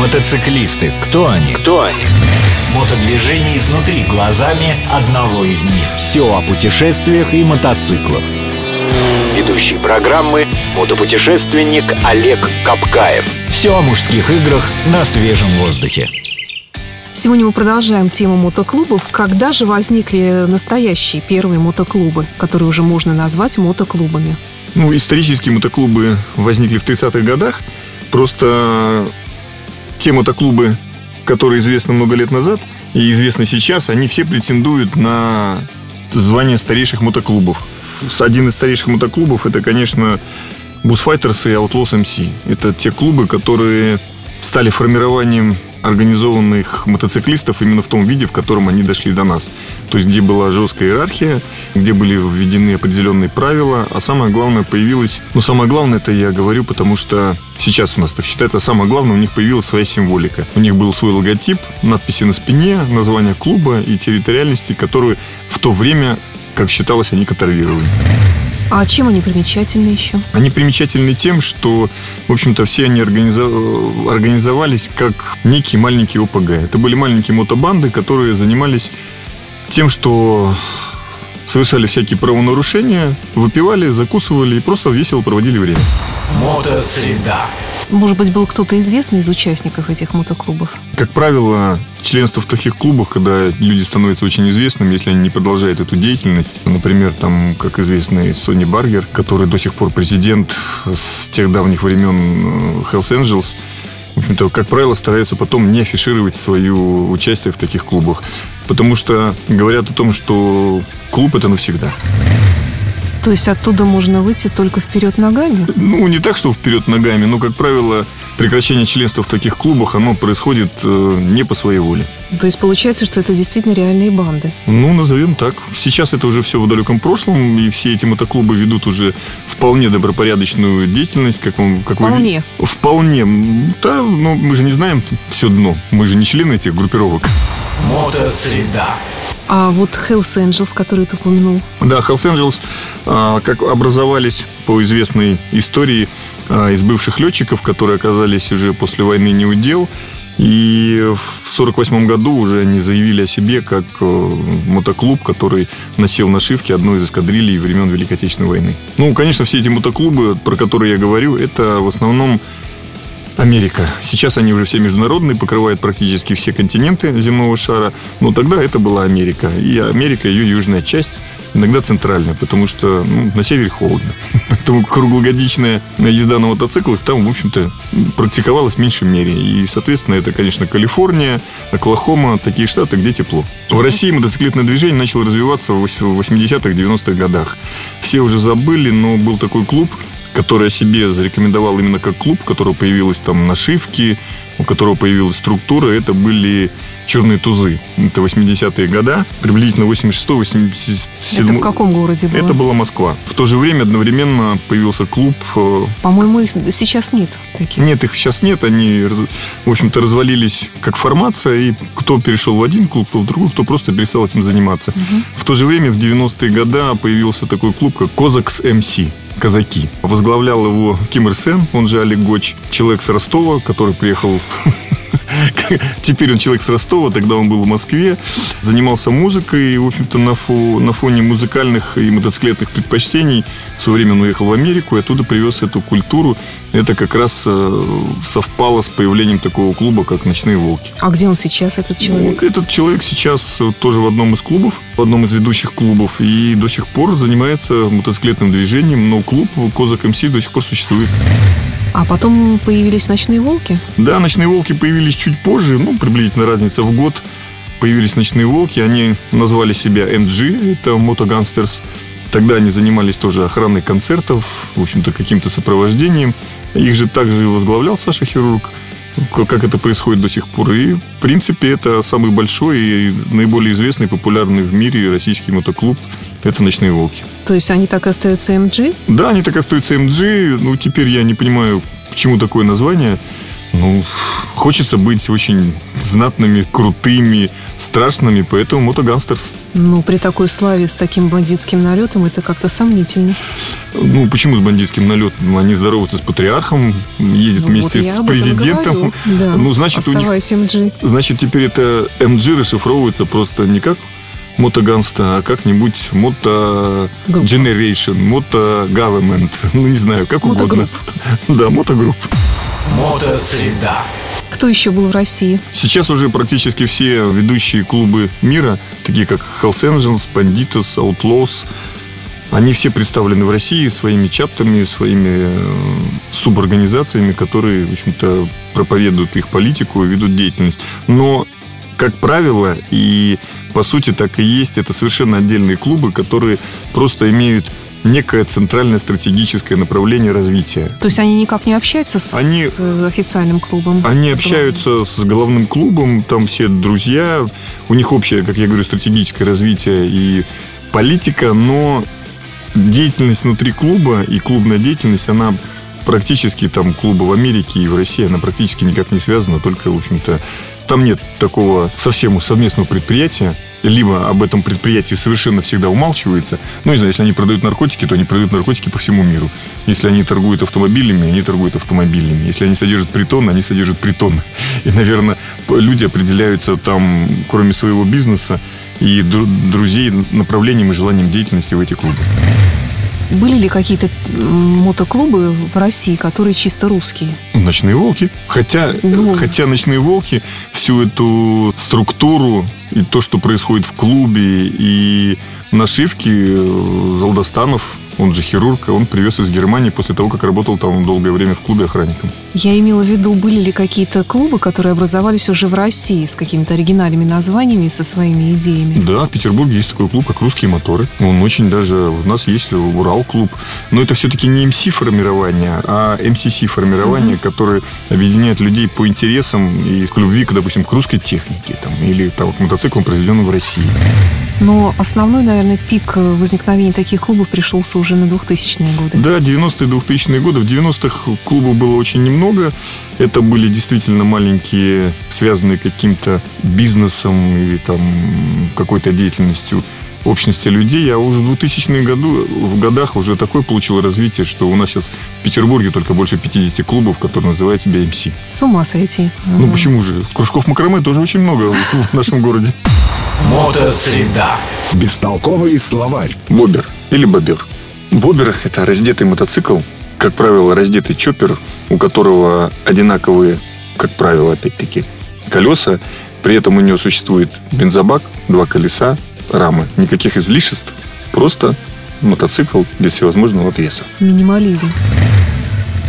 Мотоциклисты. Кто они? Кто они? Мотодвижение изнутри глазами одного из них. Все о путешествиях и мотоциклах. Ведущий программы – мотопутешественник Олег Капкаев. Все о мужских играх на свежем воздухе. Сегодня мы продолжаем тему мотоклубов. Когда же возникли настоящие первые мотоклубы, которые уже можно назвать мотоклубами? Ну, исторические мотоклубы возникли в 30-х годах. Просто те мотоклубы, которые известны много лет назад и известны сейчас, они все претендуют на звание старейших мотоклубов. Один из старейших мотоклубов это, конечно, Busfighters и Outlaws MC. Это те клубы, которые стали формированием организованных мотоциклистов именно в том виде, в котором они дошли до нас. То есть, где была жесткая иерархия, где были введены определенные правила, а самое главное появилось... Ну, самое главное это я говорю, потому что сейчас у нас так считается, а самое главное, у них появилась своя символика. У них был свой логотип, надписи на спине, название клуба и территориальности, которые в то время, как считалось, они контролировали. А чем они примечательны еще? Они примечательны тем, что, в общем-то, все они организовались как некие маленькие ОПГ. Это были маленькие мотобанды, которые занимались тем, что совершали всякие правонарушения, выпивали, закусывали и просто весело проводили время. Мотосреда. Может быть, был кто-то известный из участников этих мотоклубов? Как правило, членство в таких клубах, когда люди становятся очень известными, если они не продолжают эту деятельность. Например, там, как известный Сони Баргер, который до сих пор президент с тех давних времен э, Hells Angels, в общем-то, как правило, стараются потом не афишировать свое участие в таких клубах. Потому что говорят о том, что клуб это навсегда. То есть оттуда можно выйти только вперед ногами? Ну, не так, что вперед ногами, но, как правило, прекращение членства в таких клубах, оно происходит э, не по своей воле. То есть получается, что это действительно реальные банды? Ну, назовем так. Сейчас это уже все в далеком прошлом, и все эти мотоклубы ведут уже вполне добропорядочную деятельность. Как, как вполне? Вы... Вполне. Да, но мы же не знаем все дно. Мы же не члены этих группировок. Мотосреда. А вот Hells Angels, который ты упомянул? Да, Hells Angels, а, как образовались по известной истории из бывших летчиков, которые оказались уже после войны неудел. И в 1948 году уже они заявили о себе как э, мотоклуб, который носил нашивки одной из эскадрилей времен Великой Отечественной войны. Ну, конечно, все эти мотоклубы, про которые я говорю, это в основном Америка. Сейчас они уже все международные, покрывают практически все континенты земного шара. Но тогда это была Америка. И Америка, ее южная часть, иногда центральная, потому что ну, на севере холодно. Поэтому круглогодичная езда на мотоциклах там, в общем-то, практиковалась в меньшей мере. И, соответственно, это, конечно, Калифорния, Оклахома, такие штаты, где тепло. В России мотоциклетное движение начало развиваться в 80-х, 90-х годах. Все уже забыли, но был такой клуб который о себе зарекомендовал именно как клуб, у которого появилась там нашивки, у которого появилась структура, это были черные тузы. Это 80-е года, приблизительно 86-87. Это в каком городе было? Это была Москва. В то же время одновременно появился клуб. Э, По-моему, их сейчас нет таких. Нет, их сейчас нет. Они, в общем-то, развалились как формация. И кто перешел в один клуб, кто в другой, кто просто перестал этим заниматься. Угу. В то же время в 90-е годы появился такой клуб, как Козакс МС казаки. Возглавлял его Ким Ир Сен, он же Олег Гоч, человек с Ростова, который приехал Теперь он человек с Ростова, тогда он был в Москве, занимался музыкой, и, в общем-то, на, фо, на фоне музыкальных и мотоциклетных предпочтений в свое время он уехал в Америку и оттуда привез эту культуру. Это как раз э, совпало с появлением такого клуба, как «Ночные волки». А где он сейчас, этот человек? Этот человек сейчас тоже в одном из клубов, в одном из ведущих клубов, и до сих пор занимается мотоциклетным движением, но клуб «Козак МС» до сих пор существует. А потом появились «Ночные волки»? Да, «Ночные волки» появились чуть позже, ну, приблизительно разница в год. Появились «Ночные волки», они назвали себя MG, это «Мотоганстерс». Тогда они занимались тоже охраной концертов, в общем-то, каким-то сопровождением. Их же также возглавлял Саша Хирург как это происходит до сих пор. И, в принципе, это самый большой и наиболее известный, популярный в мире российский мотоклуб. Это «Ночные волки». То есть они так и остаются MG? Да, они так и остаются MG. Ну, теперь я не понимаю, почему такое название. Ну, хочется быть очень знатными, крутыми, страшными, поэтому мотоганстерс. Ну, при такой славе с таким бандитским налетом это как-то сомнительно. Ну, почему с бандитским налетом? Они здороваются с патриархом, едет Ну, вместе вот с президентом. Да. Ну, значит, у них Оставайся, МГ. Значит, теперь это MG расшифровывается просто не как мотоганста, а как-нибудь мото generation, мото government, ну не знаю, как угодно. Да, мотогрупп. Мотосреда. Кто еще был в России? Сейчас уже практически все ведущие клубы мира, такие как Hells Angels, Banditos, Outlaws, они все представлены в России своими чаптерами, своими э, суборганизациями, которые, в общем-то, проповедуют их политику и ведут деятельность. Но, как правило, и по сути так и есть, это совершенно отдельные клубы, которые просто имеют некое центральное стратегическое направление развития. То есть они никак не общаются с, Они- с, э, официальным клубом? Они общаются с головным клубом, там все друзья, у них общее, как я говорю, стратегическое развитие и политика, но деятельность внутри клуба и клубная деятельность, она практически там клуба в Америке и в России, она практически никак не связана, только, в общем-то, там нет такого совсем совместного предприятия, либо об этом предприятии совершенно всегда умалчивается. Ну, не знаю, если они продают наркотики, то они продают наркотики по всему миру. Если они торгуют автомобилями, они торгуют автомобилями. Если они содержат притон, они содержат притон. И, наверное, люди определяются там, кроме своего бизнеса и дру- друзей, направлением и желанием деятельности в эти клубы. Были ли какие-то мотоклубы в России, которые чисто русские? Ночные волки. Хотя, Ну. хотя ночные волки всю эту структуру и то, что происходит в клубе, и нашивки э, Залдостанов, он же хирург, он привез из Германии после того, как работал там долгое время в клубе охранником. Я имела в виду, были ли какие-то клубы, которые образовались уже в России с какими-то оригинальными названиями и со своими идеями? Да, в Петербурге есть такой клуб, как «Русские моторы». Он очень даже... У нас есть Урал-клуб. Но это все-таки не МС-формирование, а МСС-формирование, которое объединяет людей по интересам и к любви, к, допустим, к русской технике там, или там, к мотоциклам, произведенным в России. Но основной, наверное, пик э, возникновения таких клубов пришелся уже на 2000-е годы. Да, 90-е, 2000-е годы. В 90-х клубов было очень немного. Это были действительно маленькие, связанные каким-то бизнесом или там какой-то деятельностью общности людей, а уже в 2000-е году, в годах уже такое получило развитие, что у нас сейчас в Петербурге только больше 50 клубов, которые называют себя МС. С ума сойти. Ну почему же? Кружков макраме тоже очень много в нашем городе. Мотосреда. Бестолковый словарь. Бобер или бобер. Бобер – это раздетый мотоцикл, как правило, раздетый чоппер, у которого одинаковые, как правило, опять-таки, колеса. При этом у него существует бензобак, два колеса, рамы. Никаких излишеств, просто мотоцикл без всевозможного веса. Минимализм.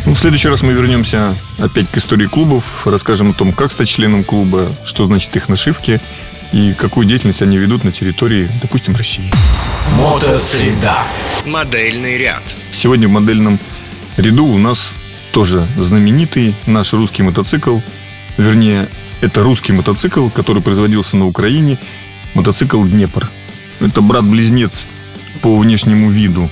Ну, В следующий раз мы вернемся опять к истории клубов, расскажем о том, как стать членом клуба, что значит их нашивки и какую деятельность они ведут на территории, допустим, России. Мотосреда. Модельный ряд. Сегодня в модельном ряду у нас тоже знаменитый наш русский мотоцикл. Вернее, это русский мотоцикл, который производился на Украине. Мотоцикл «Днепр». Это брат-близнец по внешнему виду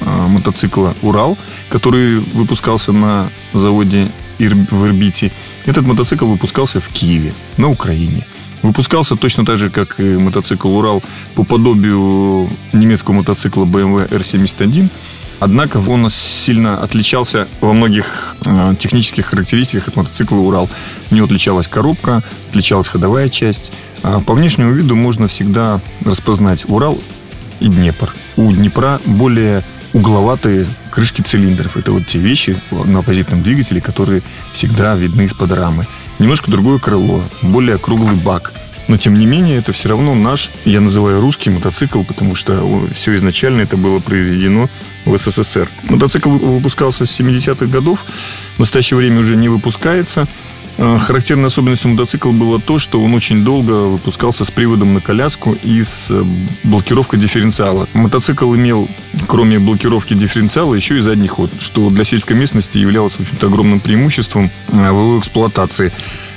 а, мотоцикла «Урал», который выпускался на заводе в Ирбите. Этот мотоцикл выпускался в Киеве, на Украине. Выпускался точно так же, как и мотоцикл «Урал» по подобию немецкого мотоцикла BMW R71. Однако он сильно отличался во многих э, технических характеристиках от мотоцикла «Урал». У него отличалась коробка, отличалась ходовая часть. А по внешнему виду можно всегда распознать «Урал» и Днепр. У Днепра более угловатые крышки цилиндров. Это вот те вещи на оппозитном двигателе, которые всегда видны из-под рамы. Немножко другое крыло, более круглый бак. Но, тем не менее, это все равно наш, я называю русский мотоцикл, потому что все изначально это было произведено в СССР. Мотоцикл выпускался с 70-х годов, в настоящее время уже не выпускается. Э, Характерной особенностью мотоцикла было то, что он очень долго выпускался с приводом на коляску и с э, блокировкой дифференциала. Мотоцикл имел, кроме блокировки дифференциала, еще и задний ход, что для сельской местности являлось, в общем-то, огромным преимуществом э, в его эксплуатации.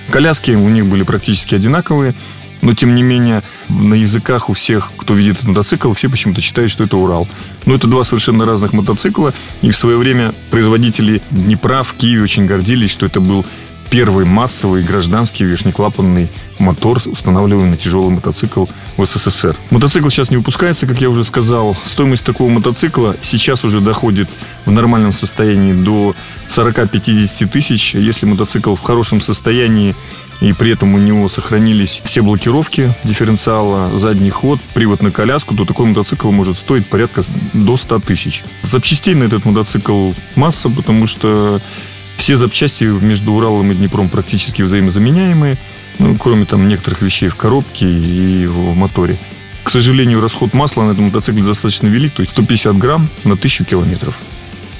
Коляски у них были практически одинаковые, но, тем не менее, на языках у всех, кто видит этот мотоцикл, все почему-то считают, что это Урал. Но это два совершенно разных мотоцикла. И в свое время производители Днепра в Киеве очень гордились, что это был первый массовый гражданский верхнеклапанный мотор, устанавливаемый на тяжелый мотоцикл в СССР. Мотоцикл сейчас не выпускается, как я уже сказал. Стоимость такого мотоцикла сейчас уже доходит в нормальном состоянии до 40-50 тысяч. Если мотоцикл в хорошем состоянии и при этом у него сохранились все блокировки дифференциала, задний ход, привод на коляску, то такой мотоцикл может стоить порядка до 100 тысяч. Запчастей на этот мотоцикл масса, потому что все запчасти между Уралом и Днепром практически взаимозаменяемые, ну, кроме там некоторых вещей в коробке и в моторе. К сожалению, расход масла на этом мотоцикле достаточно велик, то есть 150 грамм на 1000 километров.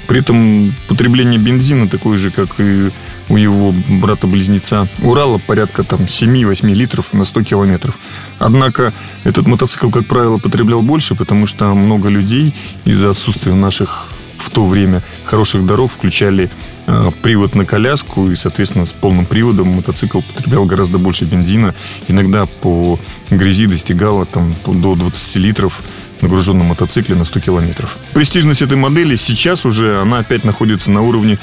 При этом потребление бензина такое же, как и у его брата-близнеца Урала порядка там 7-8 литров на 100 километров. Однако этот мотоцикл, как правило, потреблял больше, потому что много людей из-за отсутствия наших в то время хороших дорог включали привод на коляску, и, соответственно, с полным приводом мотоцикл потреблял гораздо больше бензина. Иногда по грязи достигало там, до 20 литров на груженном мотоцикле на 100 километров. Престижность этой модели сейчас уже, она опять находится на уровне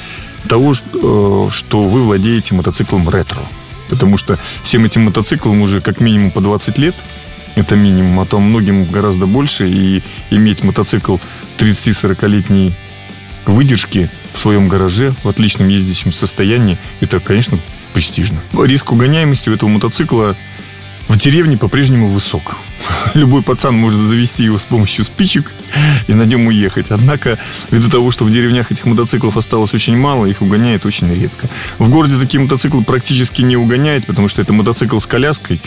того, э, что вы владеете мотоциклом ретро. Потому что всем этим мотоциклам уже как минимум по 20 лет, это минимум, а то многим гораздо больше, и иметь мотоцикл 30-40-летней выдержки в своем гараже в отличном ездящем состоянии, это, конечно, престижно. Риск угоняемости у этого мотоцикла в деревне по-прежнему высок. Любой пацан может завести его с помощью спичек и на нем уехать. Однако, ввиду того, что в деревнях этих мотоциклов осталось очень мало, их угоняет очень редко. В городе такие мотоциклы практически не угоняют, потому что это мотоцикл с коляской,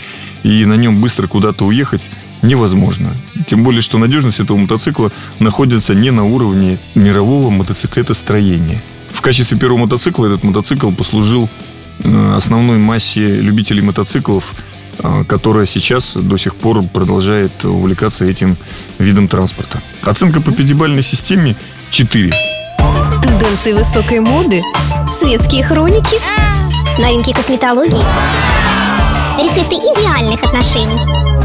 и на нем быстро куда-то уехать невозможно. Тем более, что надежность этого мотоцикла находится не на уровне мирового мотоциклетостроения. В качестве первого мотоцикла этот мотоцикл послужил э, основной массе любителей мотоциклов а, которая сейчас до сих пор продолжает увлекаться этим видом транспорта. Оценка по пятибалльной системе 4. Тенденции высокой моды, светские хроники, новинки косметологии, рецепты идеальных отношений.